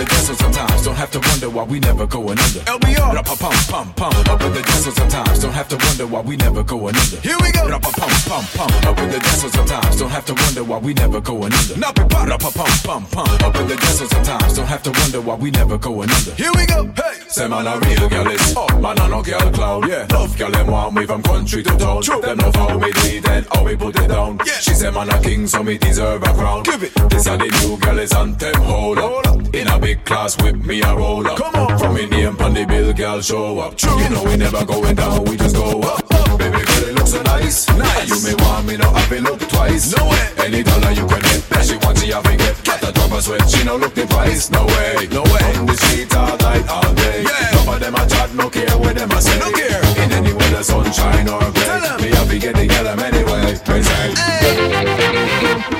The desert sometimes. Don't have to wonder why we never going under. LBR. Rapa pum pum pum. Up in the desert sometimes. Don't have to wonder why we never going under. Here we go. Rapa pum pum pum. Up in the desert sometimes. Don't have to wonder why we never going under. Nappy pop. Rapa pum pum pum. Up in the desert sometimes. Don't have to wonder why we never going under. Here we go. Hey. Say man a real girl is oh man a no girl cloud yeah love girl them want me from country to town True. them love how me do it and how we put it down Yeah. she say man a king so me deserve a crown Give it. this a the new girl is anthem hold Hold up up. in a big class with me a roll up Come on. from me name on the bill girl show up True. you know we never going down we just go up baby girl it looks so nice Nice. you may want me no it look twice No way. any dollar you can get that she wants she have get got a drop a sweat she no look the price no way No way. on the street all night all day Yeah. Some of them a chat, no care what them a say. No care. In any weather, sunshine or gray. Me have to get the girl anyway. Say. Do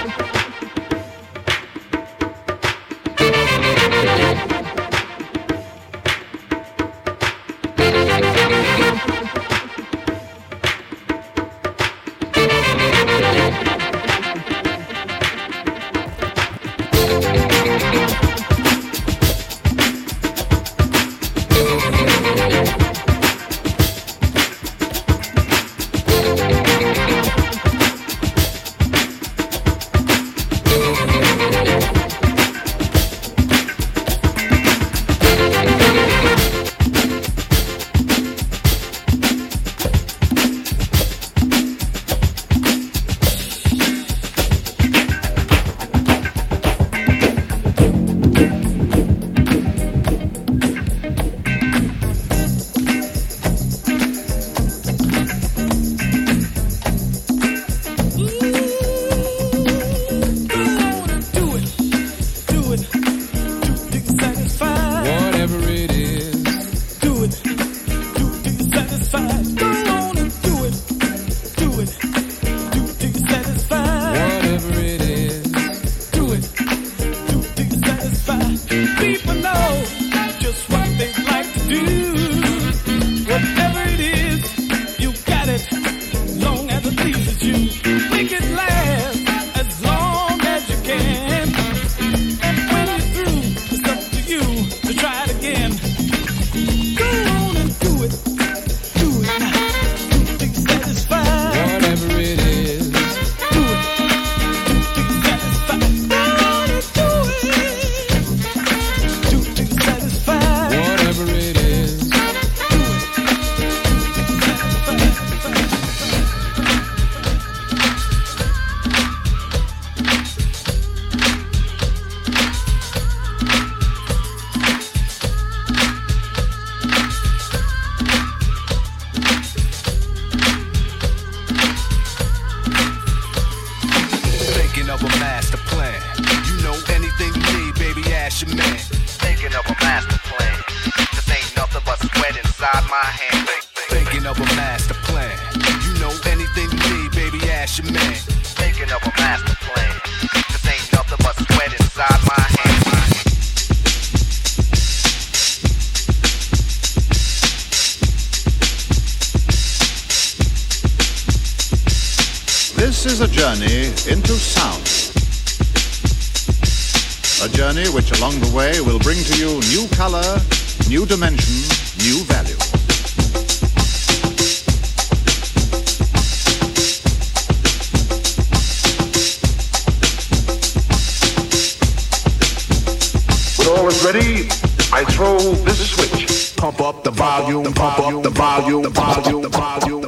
Throw this switch. Pump up the volume, pump up the volume, the volume, the volume.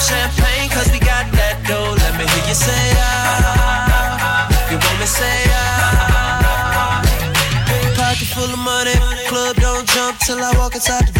champagne, cause we got that dough. Let me hear you say ah. You want me say ah. Pocket full of money, club don't jump till I walk inside the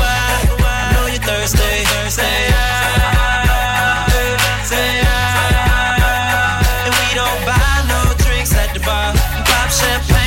wide, I know. Say say. And we don't buy no drinks at the bar. Pop champagne,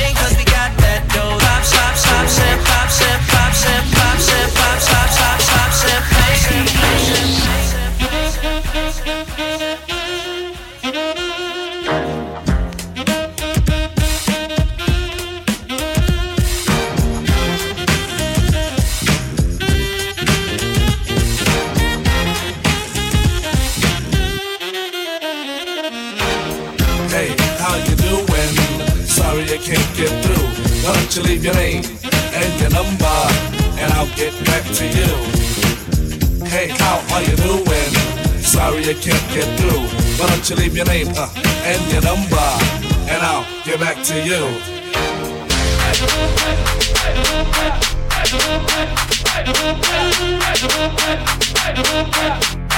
Why don't you leave your name and your number, and I'll get back to you. Hey, how are you doing? Sorry I can't get through. Why don't you leave your name uh, and your number, and I'll get back to you.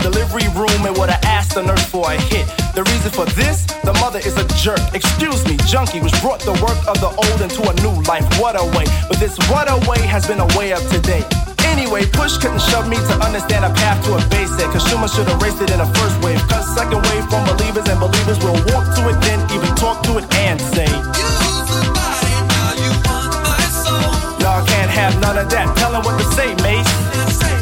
delivery room, it would have asked the nurse for a hit. The reason for this, the mother is a jerk. Excuse me, junkie, which brought the work of the old into a new life. What a way. But this what a way has been a way of today. Anyway, push couldn't shove me to understand a path to a basic. Consumer should raced it in a first wave. Cause second wave from believers and believers will walk to it, then even talk to it and say. Y'all can't have none of that. Tell what to say, mate.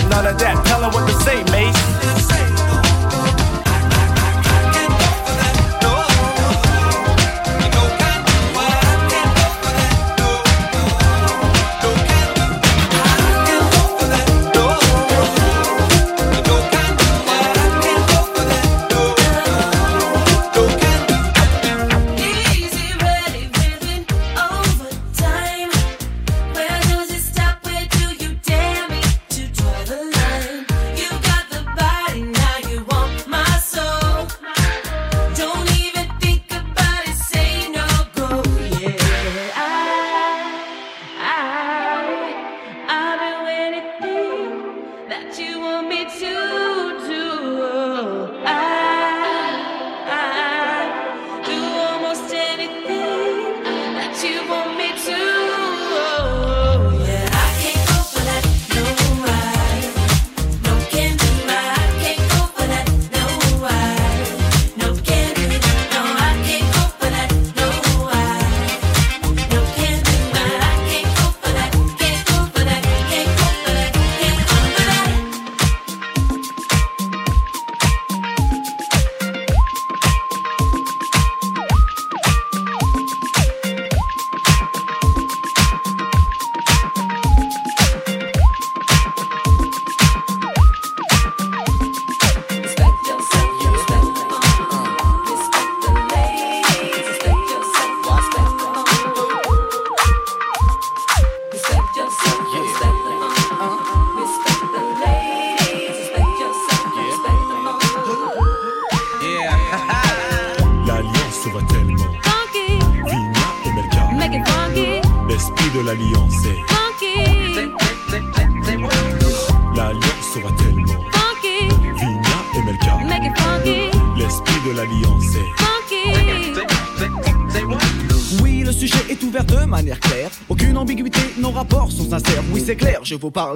Have none of that. Tell 'em what to say, mate.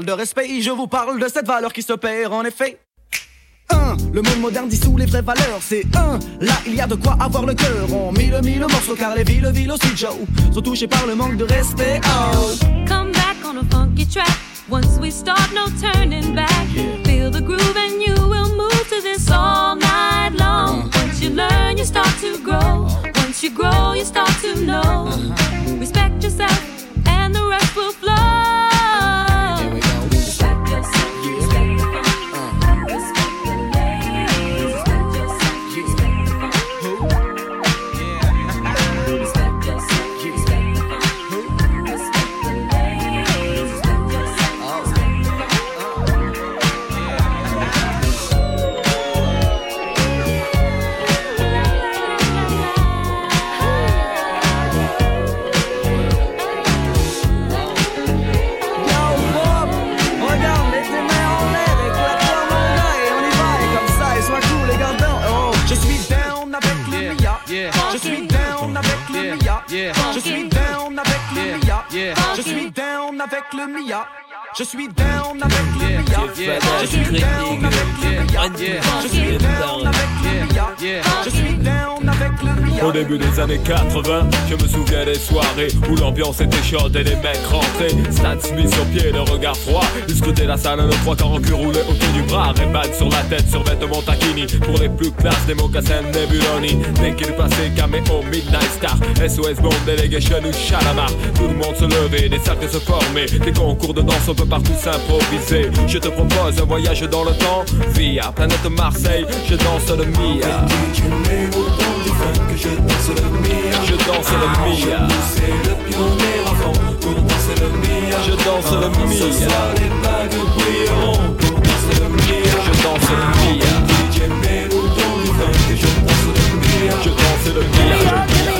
Parle de respect, je vous parle de cette valeur qui se perd en effet. 1. Le monde moderne dissout les vraies valeurs, c'est un. Là, il y a de quoi avoir le cœur. On mille mille morceaux car les villes, villes aussi, Joe, sont touchées par le manque de respect. Oh. Come back on a funky track. Once we start, no turning back. Feel the groove and you will move to this all Hallelujah Je suis down avec le Mia. Je suis down avec le Mia. Je suis down avec le Mia. Je suis down avec le Mia. Au début des années 80, je me souviens des soirées où l'ambiance était chaude et les mecs rentraient. Stan Smith sur pied, le regard froid. Ils scrutaient la salle, le trois quarts en cul roulé autour du bras. Ray sur la tête, sur vêtements taquini. Pour les plus classes, des mocassins Nebuloni. Dès qu'il passait, caméo, Midnight Star. SOS Bond, Delegation ou Chalamar. Tout le monde se levait, des cercles se formaient. Des concours de danse, on peut partout s'improviser. Je te propose un voyage dans le temps. Via planète Marseille, je danse le Mia. Je danse le Mia. Je danse le Mia. C'est le pionnier avant pour danser le Mia. Je danse le Mia. Pour danser le Mia. Je danse le Mia.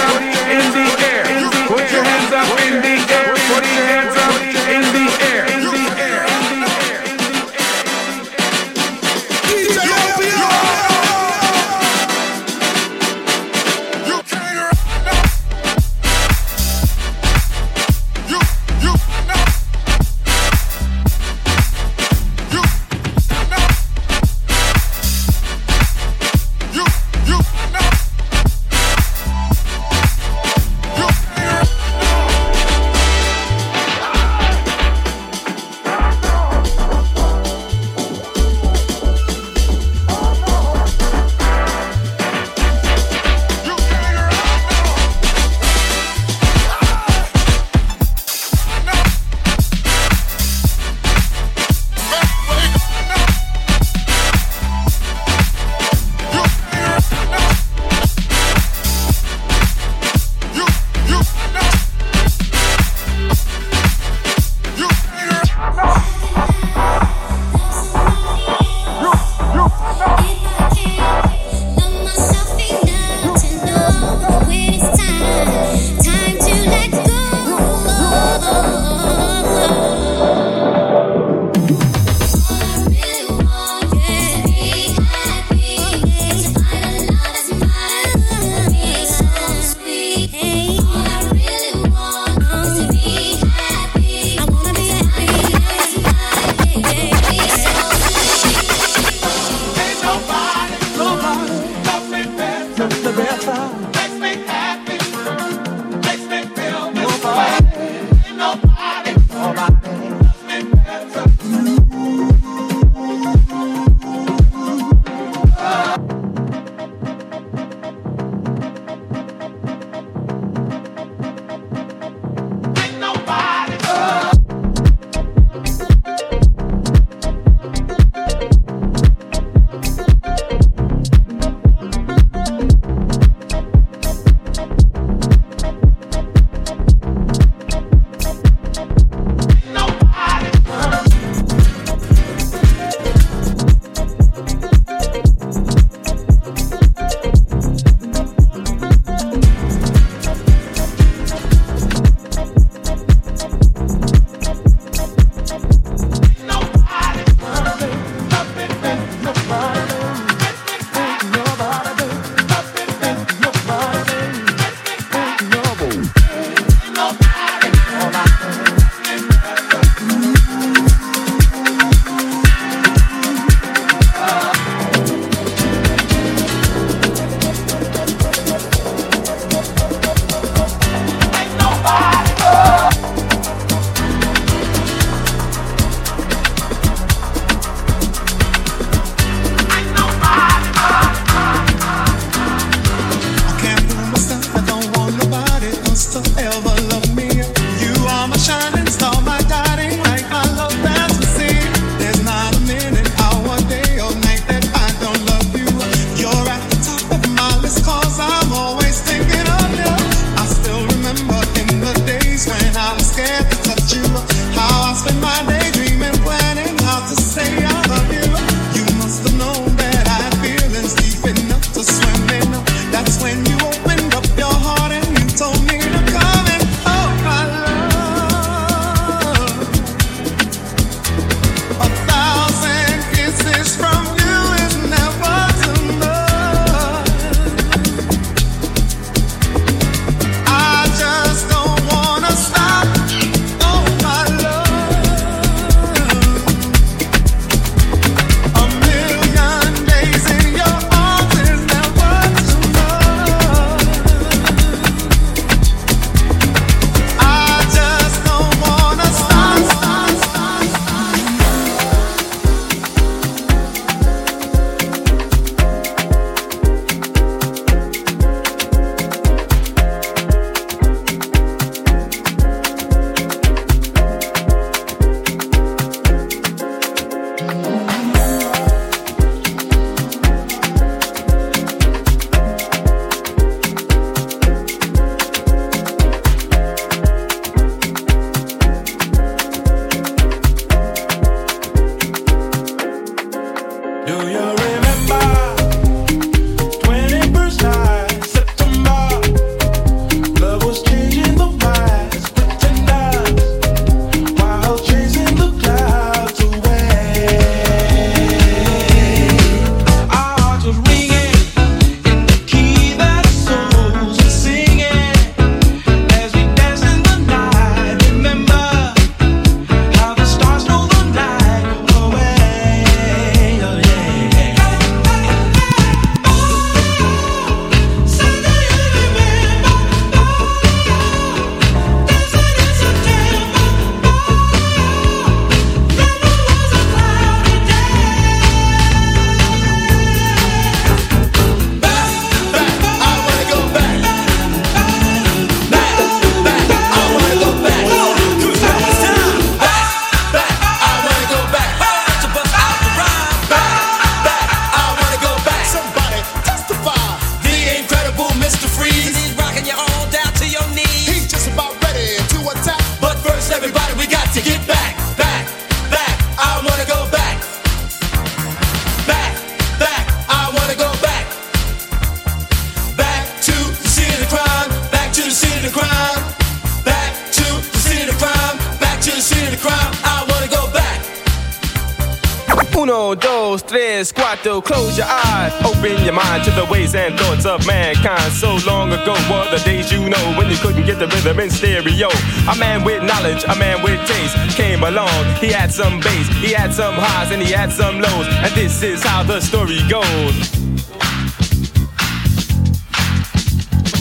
ways of mankind. So long ago were the days you know when you couldn't get the rhythm in stereo. A man with knowledge, a man with taste came along. He had some bass, he had some highs, and he had some lows. And this is how the story goes.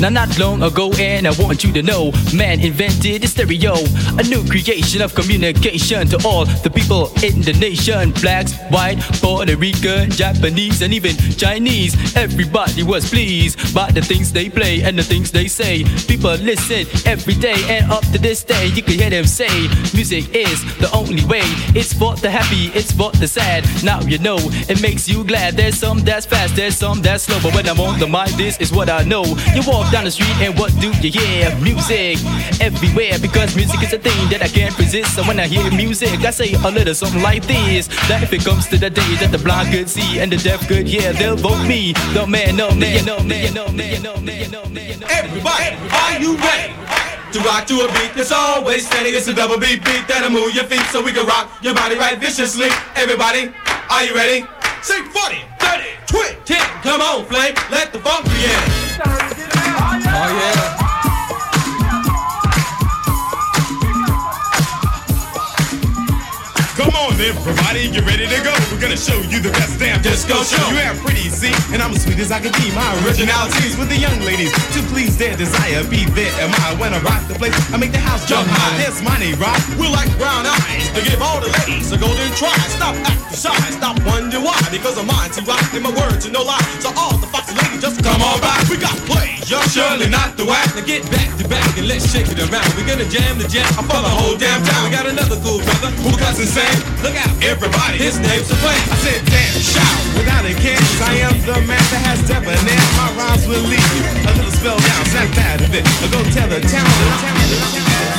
Now, not long ago, and I want you to know, man invented the stereo, a new creation of communication to all the people in the nation. Blacks, white, Puerto Rican, Japanese, and even Chinese. Everybody was pleased by the things they play and the things they say. People listen every day, and up to this day, you can hear them say, music is the only way. It's for the happy, it's for the sad. Now you know it makes you glad. There's some that's fast, there's some that's slow, but when I'm on the mic, this is what I know. You walk down the street and what do you hear? Music everywhere because music is a thing that I can't resist. So when I hear music, I say a little something like this. That if it comes to the day that the blind could see and the deaf could hear, they'll vote me. No man, no man, no man, no man, no man, no. Everybody, are you ready? To rock to a beat that's always steady. It's a double beat beat that'll move your feet so we can rock your body right viciously. Everybody, are you ready? Say 40, 30, 20, 10. Come on, Flame, let the funk begin. Oh, everybody, get ready to go. We're gonna show you the best damn disco show. You have pretty, see, and I'm as sweet as I can be. My originalities with the young ladies to please their desire. Be there am I when I rock the place. I make the house jump high. That's money, rock. We're like brown eyes to give all the ladies a golden try. Stop acting shy, stop wondering why. Because I'm mine to rock and my words are no lie. So all the foxy ladies just come on by. We got pleasure, surely not the whack. Now get back to back and let's shake it around. We're gonna jam the jam for the whole damn town. We got another cool brother who got insane. Look out, everybody, his name's a play. I said, damn, shout without a. 'cause I am the man that has debonair. My rhymes will leave you a little spell down. Snap out of it. Or go tell the town. The town, the town.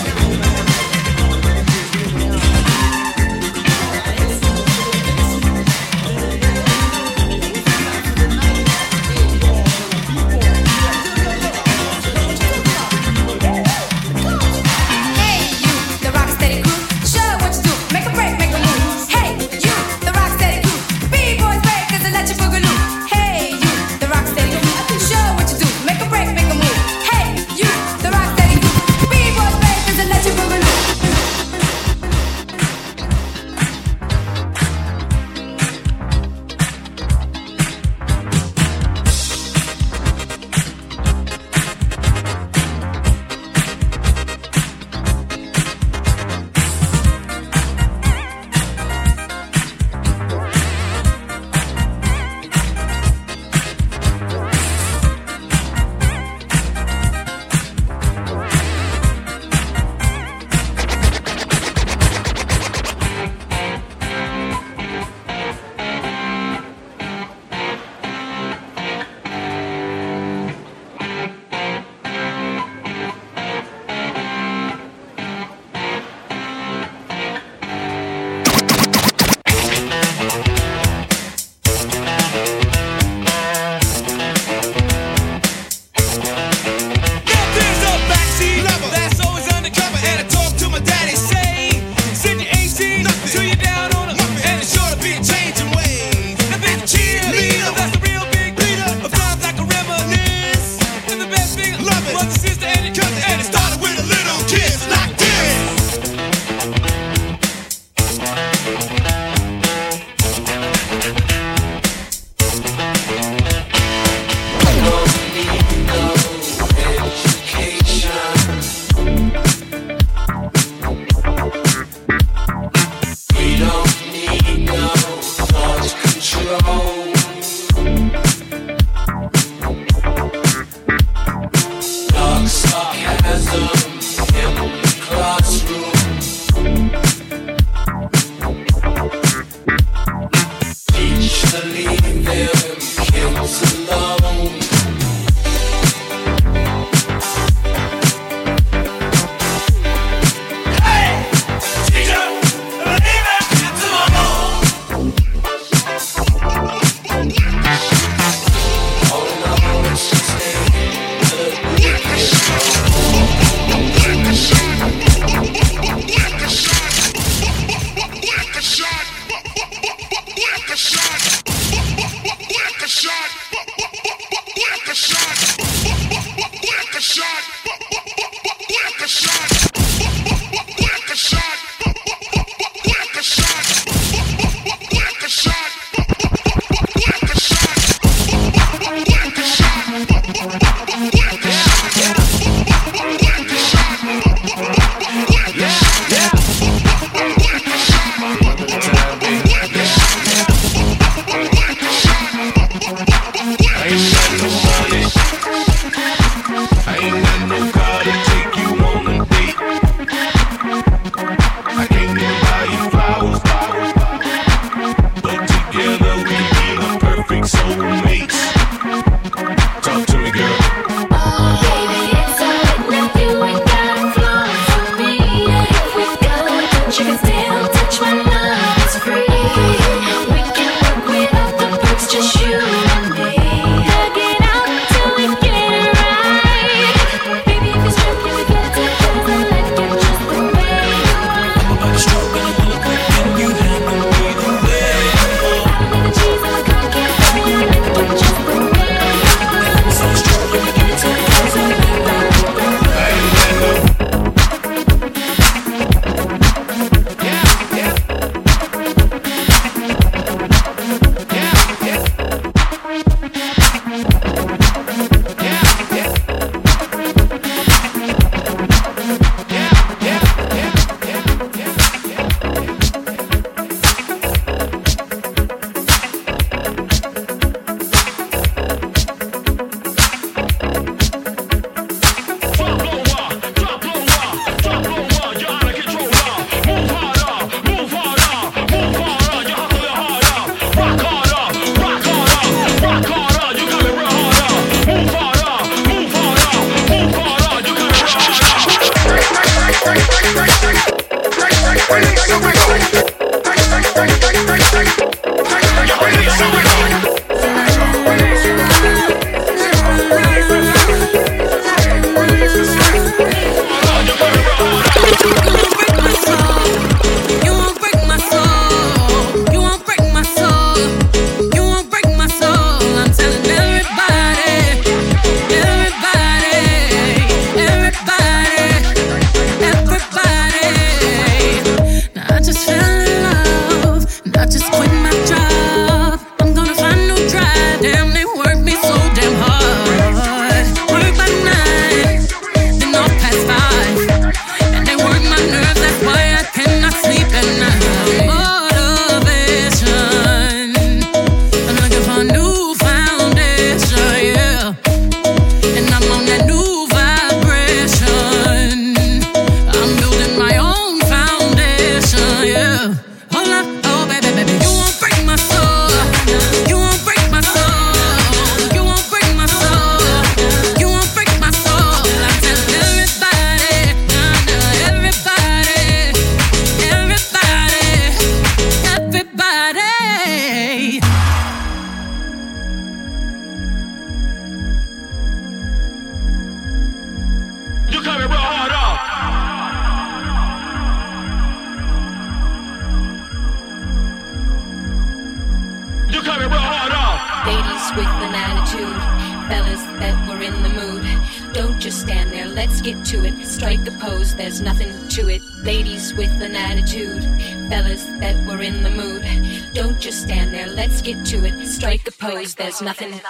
Nothing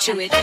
to it.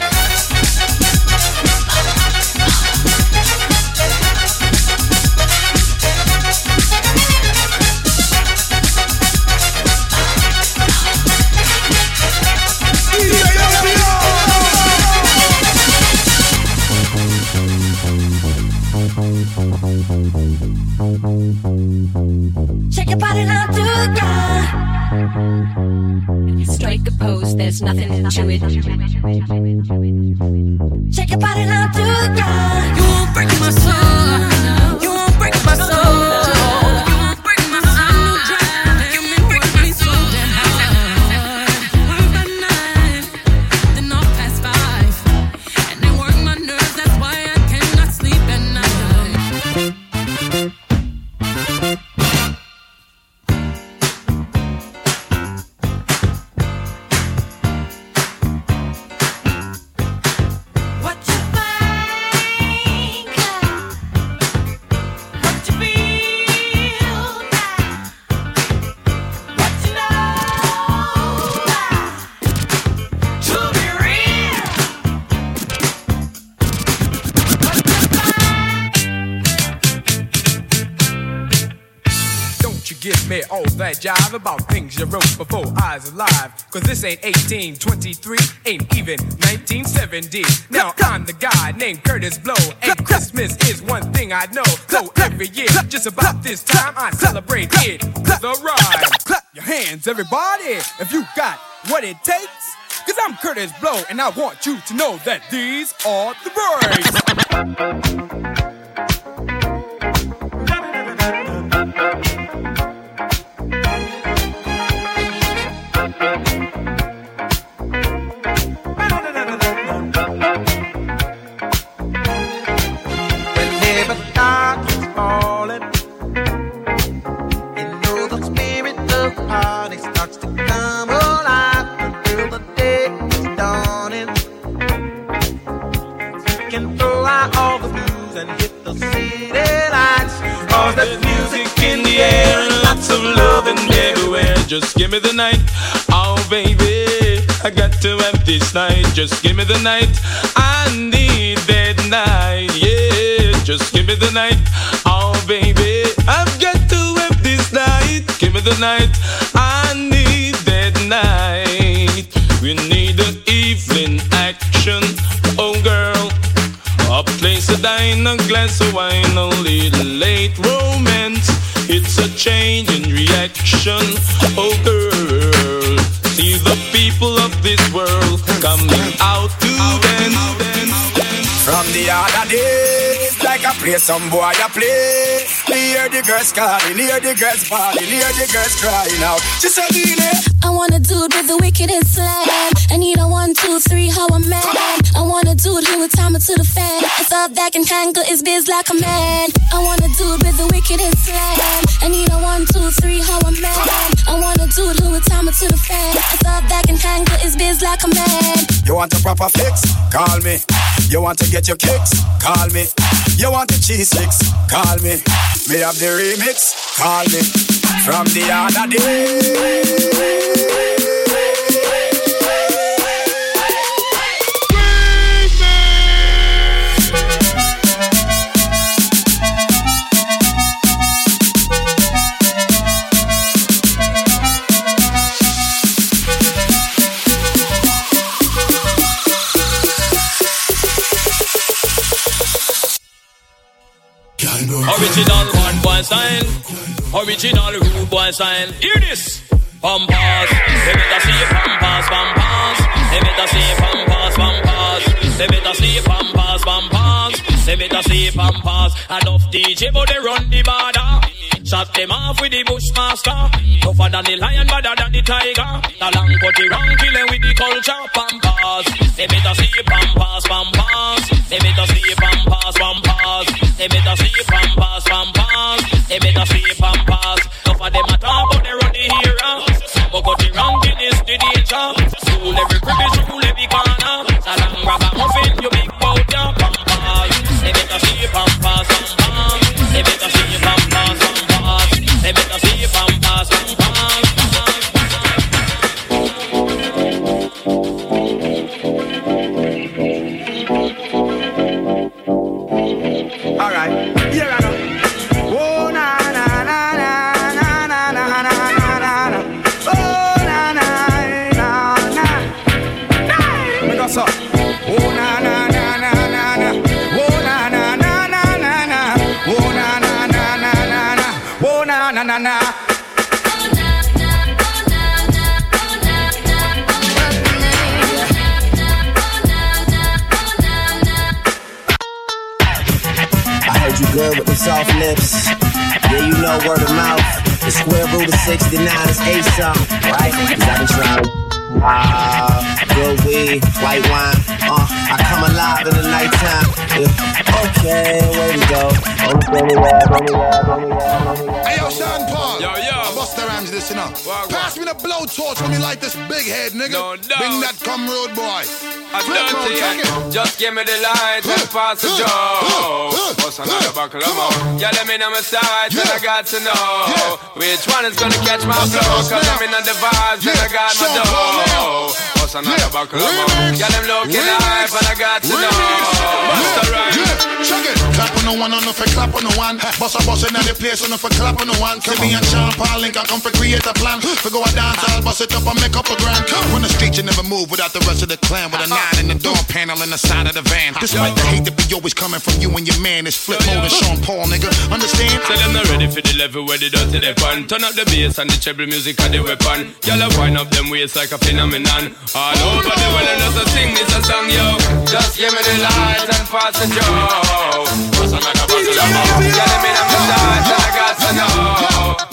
Me all that jive about things you wrote before I was alive. Cause this ain't 1823, ain't even 1970. Now I'm the guy named Kurtis Blow, and Christmas is one thing I know. So every year, just about this time, I celebrate it with a rhyme. Clap your hands, everybody, if you got what it takes. Cause I'm Kurtis Blow, and I want you to know that these are the breaks. just give me the night. Oh, baby, I got to have this night. Just give me the night. I need that night. Yeah, just give me the night. Oh, baby, I've got to have this night. Give me the night. I need that night. We need an evening action. Oh, girl. A place to dine, a glass of wine, a little late romance. It's a change in reaction. Oh, girl. See the people of this world coming out to dance. From the other days, like I play some boy I play. Hear the girls calling, hear the girls bawling, hear the girls crying out. Just a it. I want a dude with the wickedest slam. I need a one, two, three, how a man. I want a dude who would time to the fan. It's up that can handle his biz like a man. I wanna do it with the wickedest slam. I need a one, two, three, how a man. I want a dude who would time it to the fan. It's up that can handle his biz like a man. You want a proper fix? Call me. You want to get your kicks? Call me. You want a cheese six? Call me. Me have the remix? Call me. From the other day. Original one boy style. Original rude boy style. Hear this. Pampas. They better see pampas, pampas. They better see pampas, pampas. They better see pampas, pampas. They better see pampas. I love DJ, but they run the border. Shot them off with the bushmaster. Tougher than the lion, better than the tiger. The long putty wrong, killing with the culture. Pampas. They better see pampas, pampas. They better see pampas, pampas. They better see pampas, pampas. They better see pampas. Tougher them a talk, but they run the hero. The ranking is the danger. School every crib is rule every corner. Salam grab a muffin, you big bout your pampa. They better see you pampa some. They better see you pampa some. They better see you with the soft lips. Yeah, you know word of mouth. The square root of 69 is eight something, right? Cause I been trying. Ah, good weed, white wine. Uh, I come alive in the nighttime. Yeah. Okay, where we go? Hey yo, Sean Paul. Yo, yo. Busta Rhymes this, you know. Pass me the blowtorch when me light this big head, nigga. No, no. Bring that come road boy. I Flip done road, to it. you. Just give me the light and pass the joe. Bust another buckle of more. Yeah, let me know my sides and I got to know which one is gonna catch my flow. Cause I'm in the vibes and I got my dough. Bust Bust another buckle of. Yeah, them looking hype and I got to know. A rhyme. Check it. Clap on the one, on the for clap on the one. Bust a bust in the place, on the for clap on the one. See me and Sean Paul Link, I come for create a plan. For go a dance, I'll bust it up and make up a grand. Run the street, you never move without the rest of the clan. With a uh-huh. nine in the door panel in the side of the van. Uh-huh. Despite the hate that be always coming from you and your man, it's flip mode and Sean Paul, nigga. Understand? Tell them not ready for the level where they dirty they fun. Turn up the bass and the treble music and the weapon. Y'all wind up them waist like a phenomenon. All over the world and just sing this a song, yo. Just give me the light and pass the joe. Bust another bottle of more. Yeah, let me know my size and I got to know.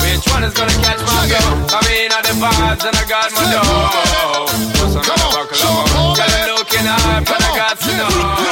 Which one is gonna catch my go? I mean, all the vibes and I got my dough. Bust another buckle of more. Yeah, them looking hype and I got to know.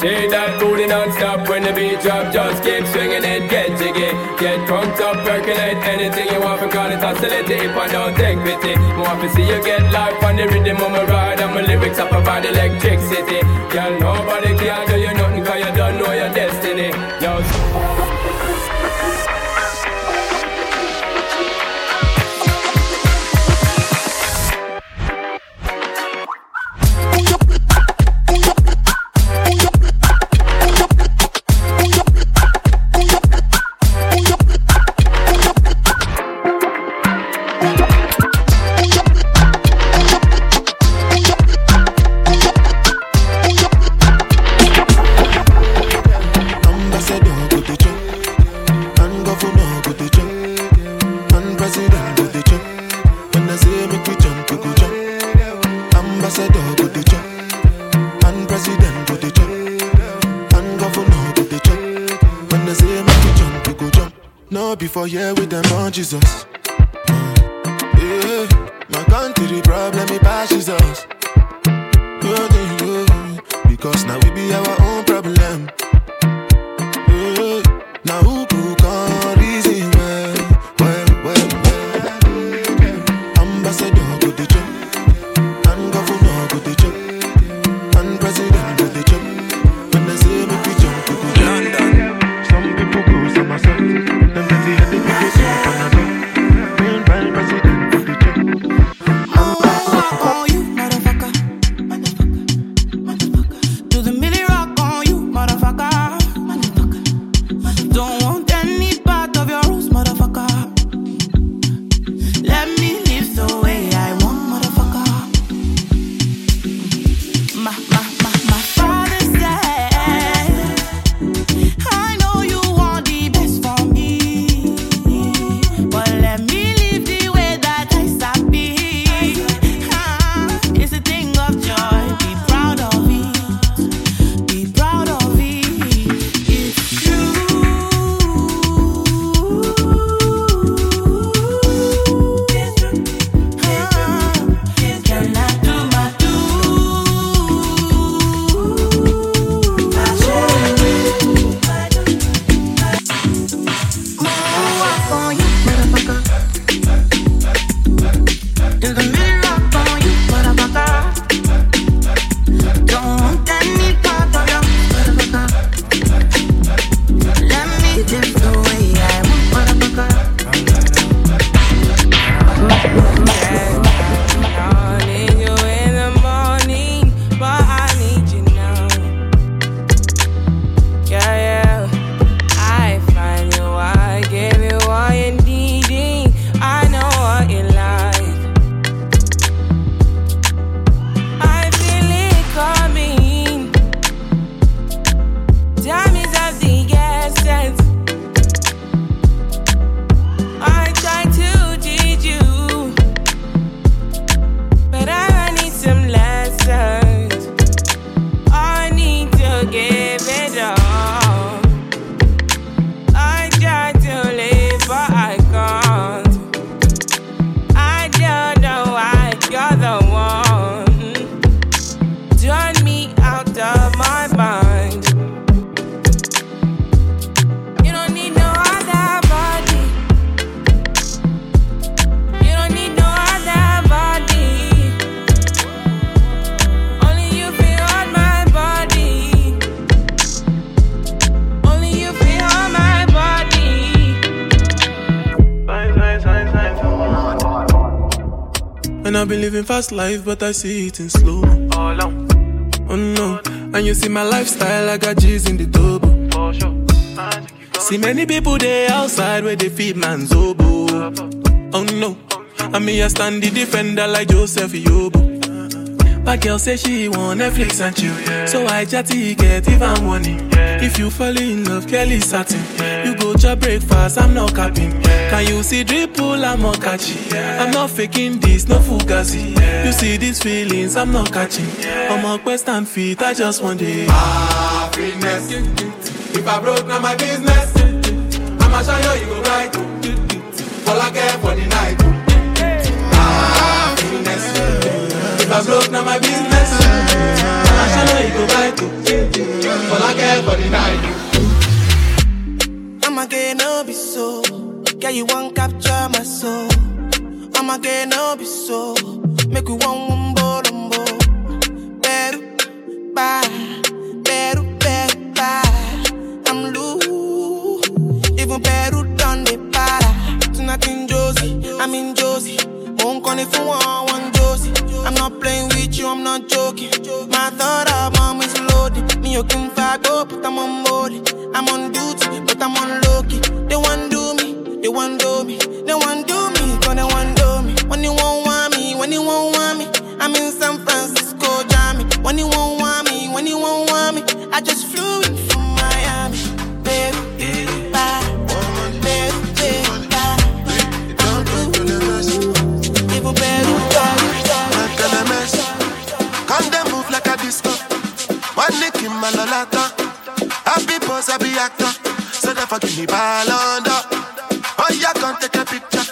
Shake that booty non-stop when the beat drop. Just keep swinging it, get jiggy. Get drunk up, percolate anything you want because it's oscillate if I don't take pity. Want to see you get life on the rhythm of my ride and my lyrics up about electricity. Girl, nobody can do you nothing cause you don't know your destiny. Jesus. Fast life, but I see it in slow. Oh no, and you see my lifestyle, I got G's in the double. See many people there outside where they feed man's oboe. Oh no, and me I stand the defender like Joseph Yobo. But girl say she want Netflix and chill, so I chatty get even money. If you fall in love, Kelly satin. You go to breakfast, I'm not capping. Can you see drip dripple? I'm not catchy. I'm not faking this, no fugazi. You see these feelings, I'm not catching. I'm on quest and feet, I just want it. Happiness. If I broke, now my business. I'ma show you, you go right. All I care for the night. Happiness. If I broke, now my business. I'ma show you, you go right. All I care for the night. Get no be so. Girl, you won't capture my soul. I'ma get no be so. Make we one wumbo lumbo. Better, bye. Better, better, bye. I'm loose. Even better done the para. Tonight in Josie, I'm in Josie. Won't call if you want one Josie. I'm not playing with you, I'm not joking. My thought Me, can fuck up, oh, but I'm on board. I'm on duty, but I'm on low key. They want do me, they want do me, they want do me, cause they want do me. When you won't want me, when you won't want me, I'm in San Francisco, Jammy. When you won't One nick in my lolata. Happy pose, happy actor. So therefore give me ball under. Oh, yeah, come take a picture.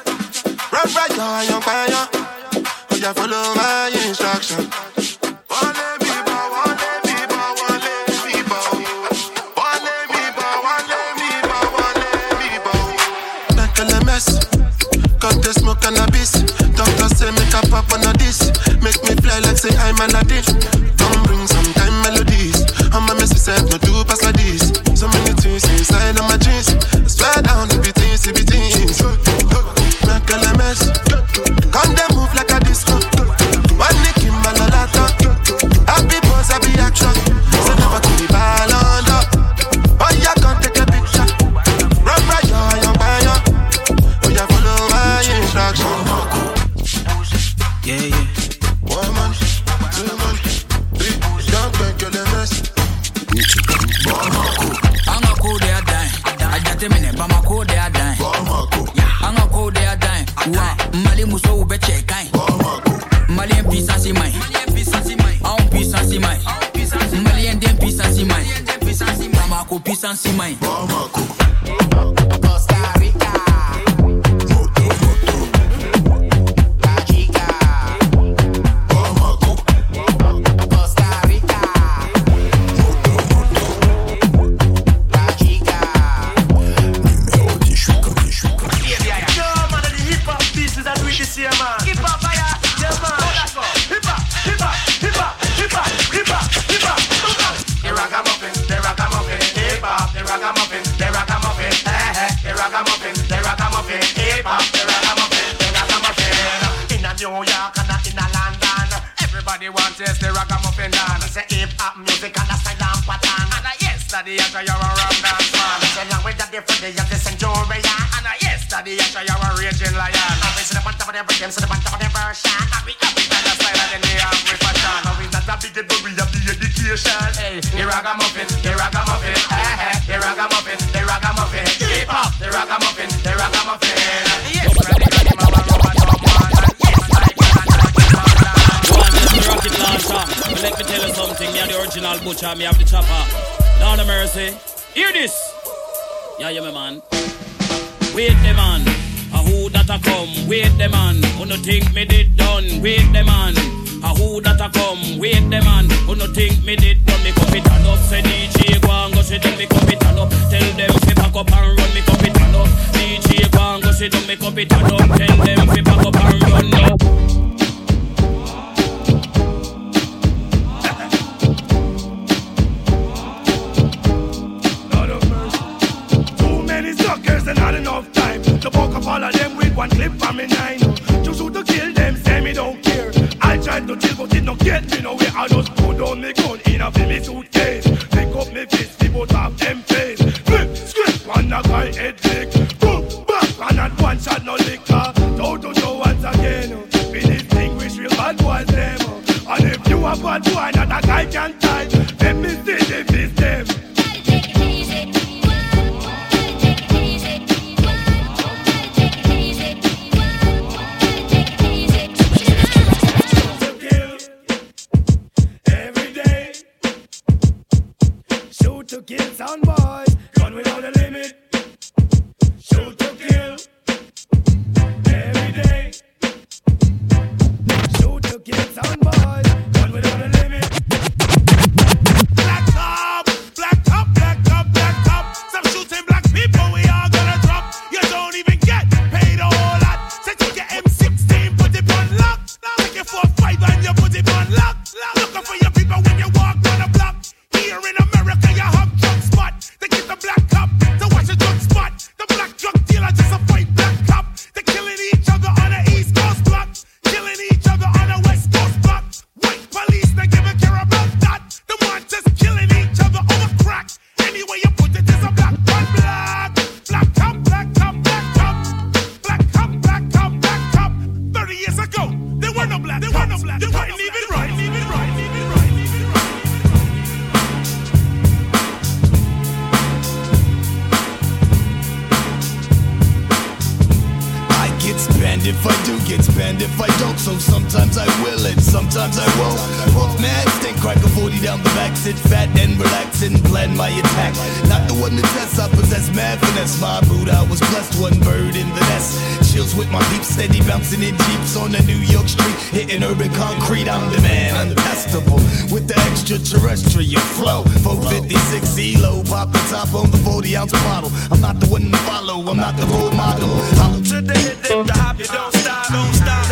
Run right, yo, young fire. Oh, yeah, follow my instruction. Smoke cannabis. Doctor say make a pop on a this. Make me fly like say I'm an addict. Sit down. Me come it up. Tell Not the one to test, I possess mad finesse. My mood, I was blessed, one bird in the nest. Chills with my deep, steady bouncing in jeeps on the New York street. Hitting urban concrete, I'm the man, untestable. With the extraterrestrial flow. 456 ELO, pop the top on the 40 ounce bottle. I'm not the one to follow, I'm not the role model. Hollow to the hit, the hop, you don't stop, don't stop.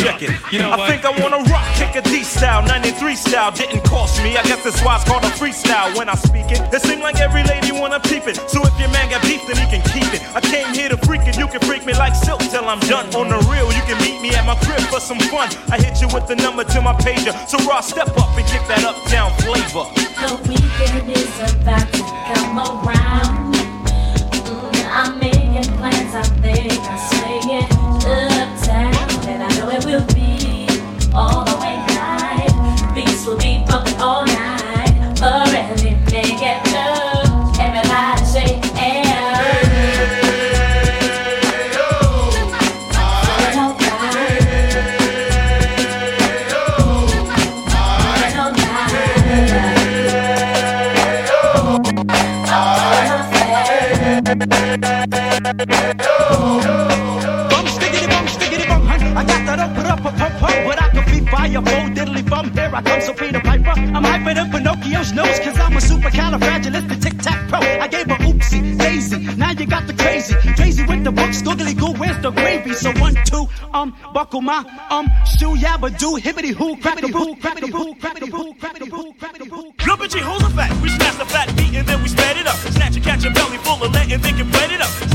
checking. You know I think I wanna rock, kick a D style, 93 style. Didn't cost me. I guess that's why it's called a freestyle when I speak it. It seems like every lady wanna peep it. So if your man got beef, then he can keep it. I came here to freak it. You can freak me like silk till I'm done. On the real, you can meet me at my crib for some fun. I hit you with the number to my pager. So Raw, step up and get that uptown flavor. The weekend is about to come around. Mm, I'm making plans, I think I'm staying uptown and I know it will be all the way high. Beats will be broken. I come so Peter Piper. I'm hyper than Pinocchio's nose, cause I'm a supercalifragilistic tic tac pro. I gave a oopsie, daisy. Now you got the crazy. Crazy with the books, googly goo, where's the gravy? So one, two, um, buckle my, um, shoe, yabba do, hibbity hoo, crappity hoo, crappity hoo, crappity hoo, crappity hoo, crappity hoo. Lumpy G, hold the fat. We smash the fat beat and then we spread it up. Snatch a catch a belly full of lead and then get it up.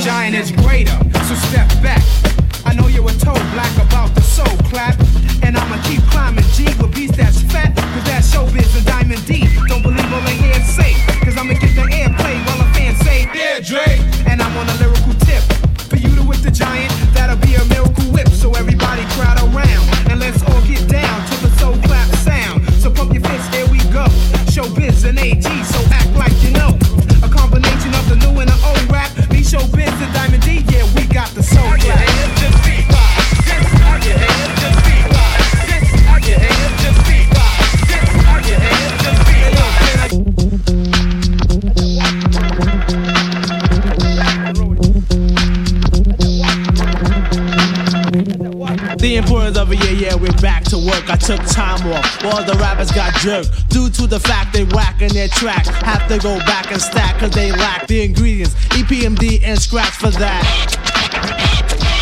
giant is greater. So step back. I know you're a black about the soul clap. And I'ma keep climbing G with beats that's fat. Cause that showbiz and Diamond D. Don't believe all they hear say. Cause I'ma get the airplay while the fans say, Yeah, Drake. took time off. All the rappers got jerked due to the fact they whacking their track. Have to go back and stack cause they lack the ingredients. EPMD and scratch for that.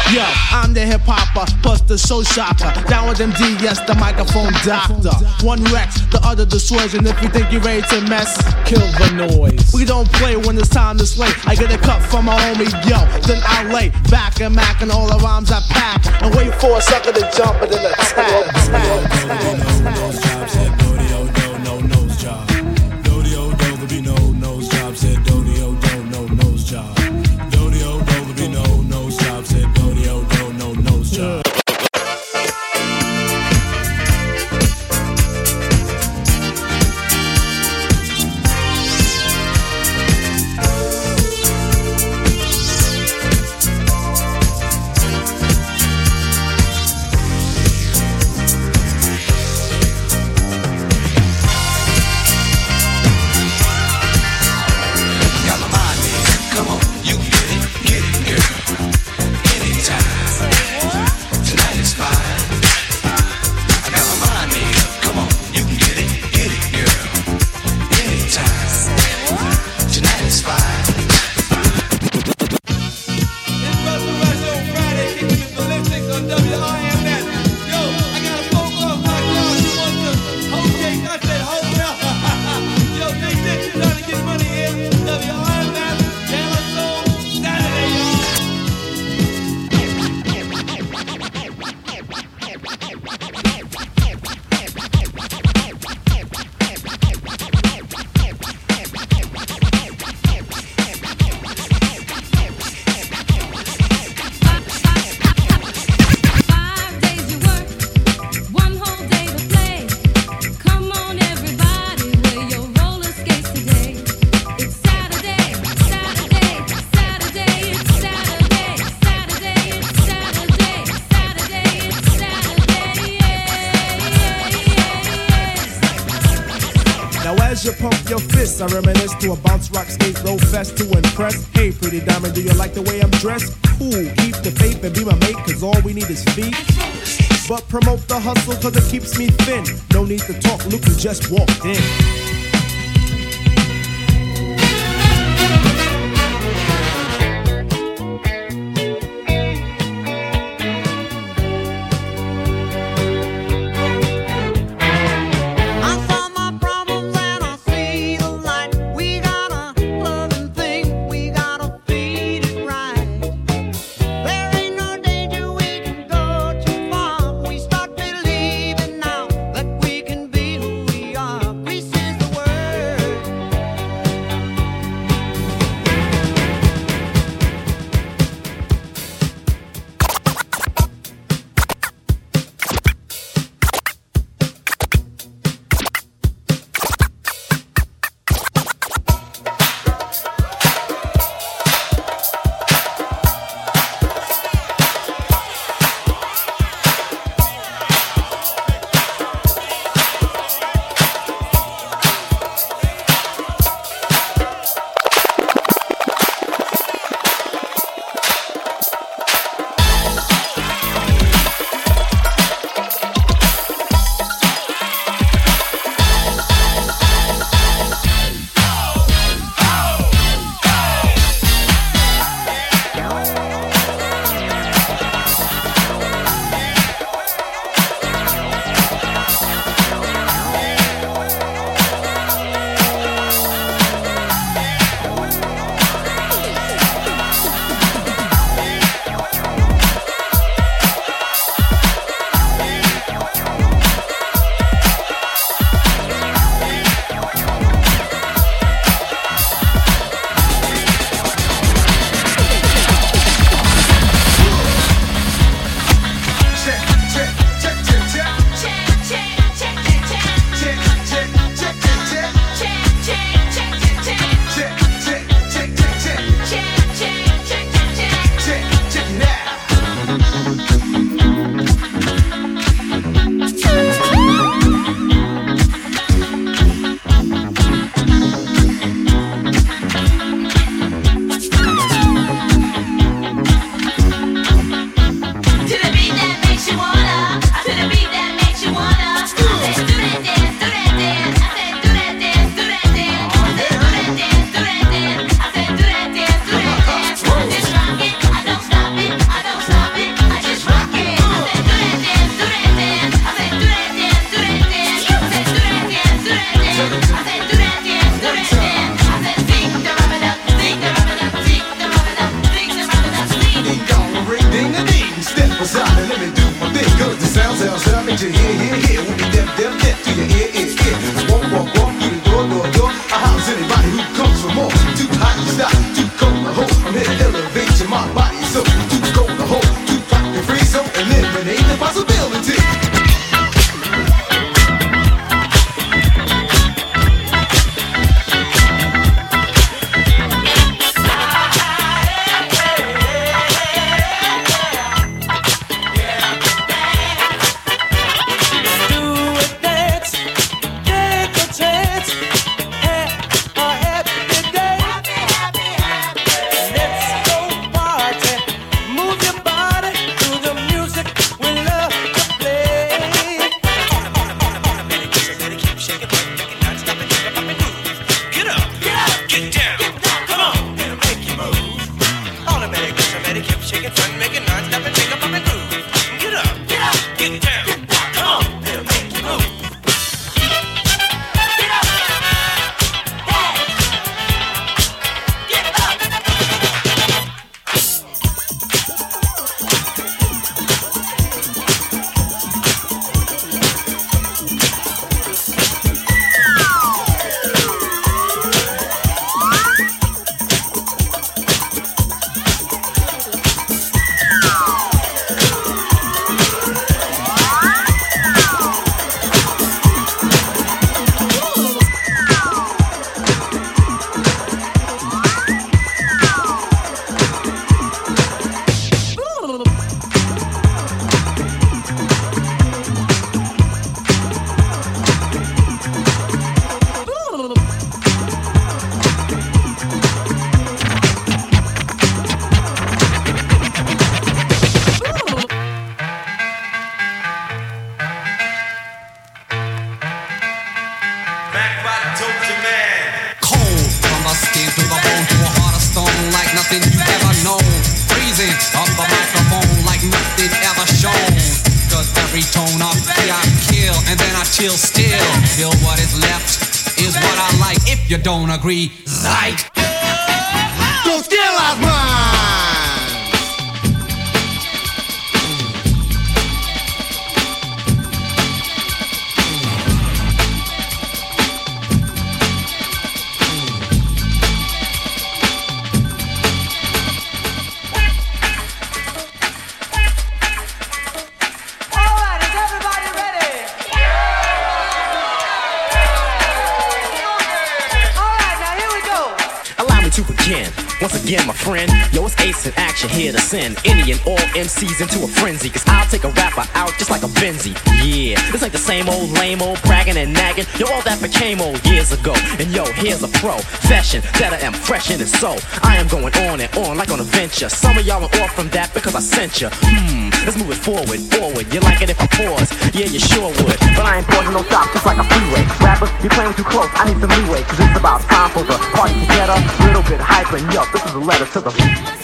Yo, I'm the hip hopper, plus the show shopper. Down with MD, yes, the microphone doctor. One Rex, the other the swords, and if you think you're ready to mess, kill the noise. We don't play when it's time to slay. I get a cut from my homie, yo. Then I lay back and mac and all the rhymes I pack. And wait for a sucker to jump and then attack. attack, attack, attack promote the hustle cause it keeps me thin. No need to talk, Luke, you just walked in. You don't agree, Zyke. Once again, my friend, yo, it's Ace in action here to send any and all MCs into a frenzy. Cause I'll take a rapper out just like a Benzie. Yeah, this ain't the same old lame old bragging and nagging. Yo, all that became old years ago. And yo, here's a profession that I am fresh in and so. I am going on and on like on a venture. Some of y'all are off from that because I sent you. Hmm, let's move it forward, forward. You like it if I pause? Yeah, you sure would. But I ain't pausing no stop, just like a freeway. Rappers, you're playing too close. I need some leeway. Cause it's about time for the party to get a little bit hyper. And yo, this is a letter to the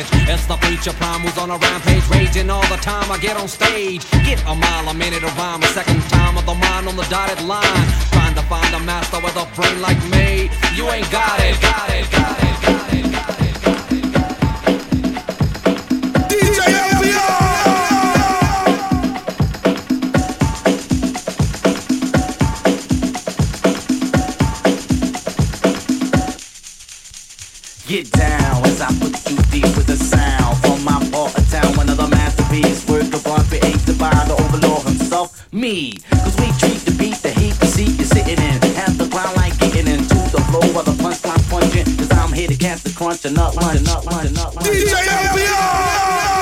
of damage. It's the preacher prime who's on a rampage, raging all the time. I get on stage, get a mile a minute a rhyme, a second time of the mind on the dotted line. Trying to find a master with a brain like me. You ain't got it, got it, got it, got it. DJ Get down here to catch the crunch and nut lunch. DJ LBR!